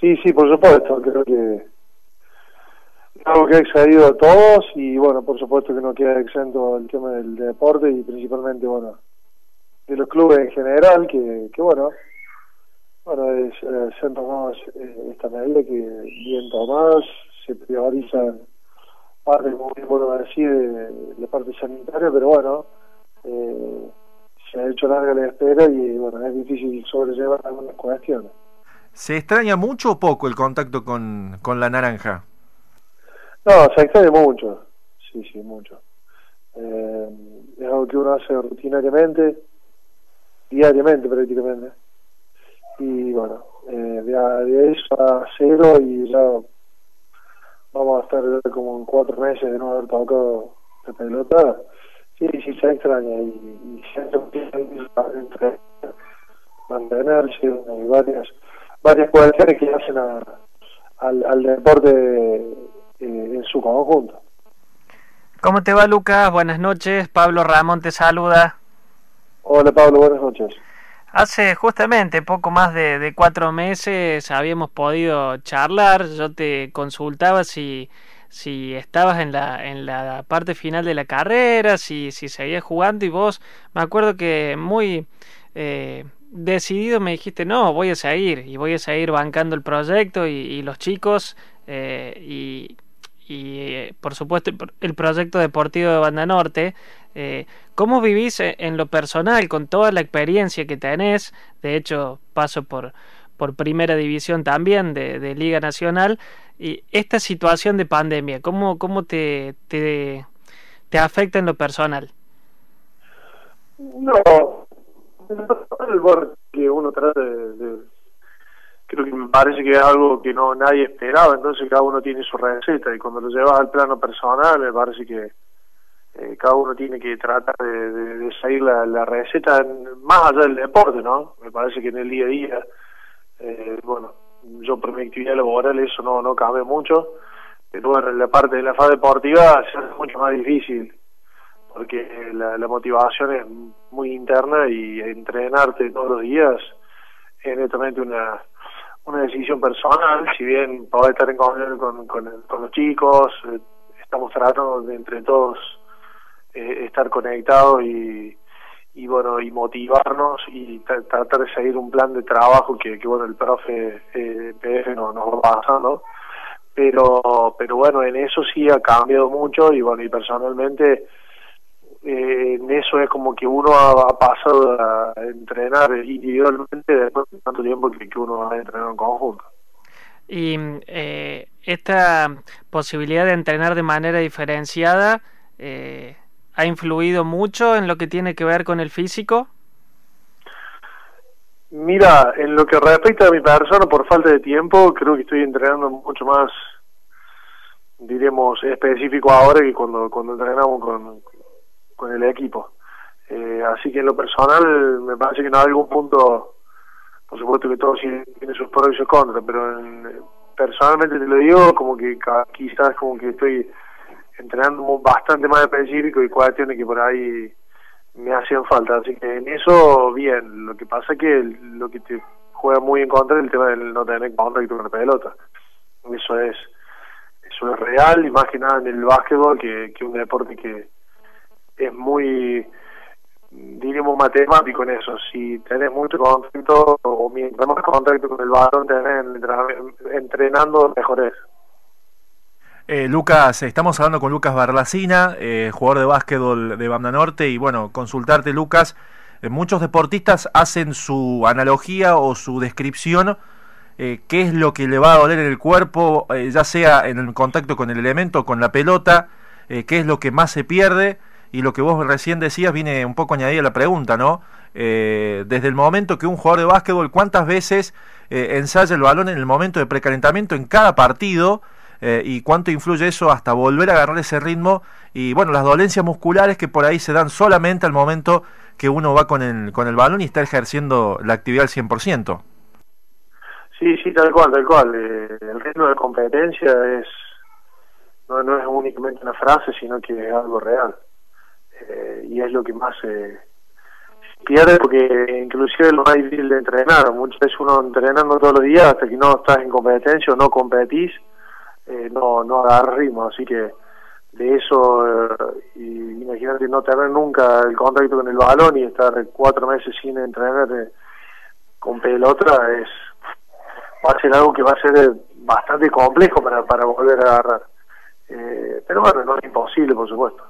Sí, sí, por supuesto, creo que algo que ha excedido a todos y bueno, por supuesto que no queda exento el tema del deporte y principalmente, bueno, de los clubes en general, que, que bueno, bueno, es, eh, se han tomado eh, esta medida que bien tomadas, se priorizan parte, como bien bueno decir, de la parte sanitaria, pero bueno, eh, se ha hecho larga la espera y bueno, es difícil sobrellevar algunas cuestiones. ¿Se extraña mucho o poco el contacto con, con la naranja? No, se extraña mucho, sí, sí, mucho. Eh, es algo que uno hace rutinariamente, diariamente prácticamente. Y bueno, eh, de, eso a cero y ya vamos a estar como en cuatro meses de no haber tocado de pelota. Sí, sí, se extraña y, y se entre mantenerse y varias varias cuestiones que hacen al, al deporte eh, en su conjunto. ¿Cómo te va, Lucas? Buenas noches. Pablo Ramón te saluda. Hola, Pablo. Buenas noches. Hace justamente poco más de, de, cuatro meses habíamos podido charlar. Yo te consultaba si, si estabas en la, en la parte final de la carrera, si, si seguías jugando y vos, me acuerdo que muy eh, decidido me dijiste, no, voy a seguir y voy a seguir bancando el proyecto y, los chicos eh, y, y por supuesto el proyecto deportivo de Banda Norte. Eh, ¿Cómo vivís en lo personal con toda la experiencia que tenés? De hecho, paso por, por primera división también de, de Liga Nacional. Y esta situación de pandemia, ¿cómo, cómo te, te, te afecta en lo personal? No, que uno trata de, creo que me parece que es algo que no nadie esperaba entonces cada uno tiene su receta y cuando lo llevas al plano personal me parece que eh, cada uno tiene que tratar de, de, seguir la, receta más allá del deporte no me parece que en el día a día eh, bueno yo por mi actividad laboral eso no no cambia mucho pero en la parte de la fase deportiva se hace mucho más difícil porque la, motivación es muy interna y entrenarte todos los días es netamente una una decisión personal, si bien poder estar en comunión con, con, los chicos, eh, estamos tratando de entre todos eh, estar conectados y, y bueno y motivarnos y tratar de seguir un plan de trabajo que, que bueno el profe eh, PF nos, nos va pasando. Pero pero bueno en eso sí ha cambiado mucho y bueno y personalmente eh, en eso es como que uno ha, pasado a entrenar individualmente después de tanto tiempo que, que uno ha entrenado en conjunto. Y eh, esta posibilidad de entrenar de manera diferenciada eh, ha influido mucho en lo que tiene que ver con el físico. Mira, en lo que respecta a mi persona, por falta de tiempo, creo que estoy entrenando mucho más, diremos, específico ahora que cuando, cuando entrenamos con, con el equipo. Eh, así que en lo personal me parece que en algún punto, por supuesto que todo tiene sus pros y sus contras, pero personalmente te lo digo como que quizás como que estoy entrenando bastante más específico y cuestiones que por ahí me hacían falta. Así que en eso, bien. Lo que pasa es que lo que te juega muy en contra es el tema del no tener contacto con la pelota. Eso es eso es real y más que nada en el básquetbol, que, que un deporte que es muy, diríamos, matemático en eso. Si tenés mucho contacto, o mientras más contacto con el balón tenés entrenando, mejor es. Eh, Lucas, estamos hablando con Lucas Barlacina, eh, jugador de básquetbol de Banda Norte, y bueno, consultarte, Lucas, eh, muchos deportistas hacen su analogía o su descripción, eh, qué es lo que le va a doler en el cuerpo, ya sea en el contacto con el elemento, con la pelota, qué es lo que más se pierde, y lo que vos recién decías viene un poco añadida la pregunta, ¿no? Eh, desde el momento que un jugador de básquetbol, ¿cuántas veces eh, ensaya el balón en el momento de precalentamiento en cada partido? Eh, y cuánto influye eso hasta volver a agarrar ese ritmo y bueno, las dolencias musculares que por ahí se dan solamente al momento que uno va con el, con el balón y está ejerciendo la actividad al 100%. Sí, sí, tal cual, tal cual. el ritmo de competencia es no, no es únicamente una frase, sino que es algo real. Eh, y es lo que más se pierde porque inclusive lo más difícil de entrenar. Muchas veces uno entrenando todos los días hasta que no estás en competencia o no competís, eh, no, no agarras ritmo. Así que de eso, eh, y imagínate no tener nunca el contacto con el balón y estar cuatro meses sin entrenar eh, con pelota es va a ser algo que va a ser bastante complejo para, para volver a agarrar. pero bueno, no es imposible, por supuesto.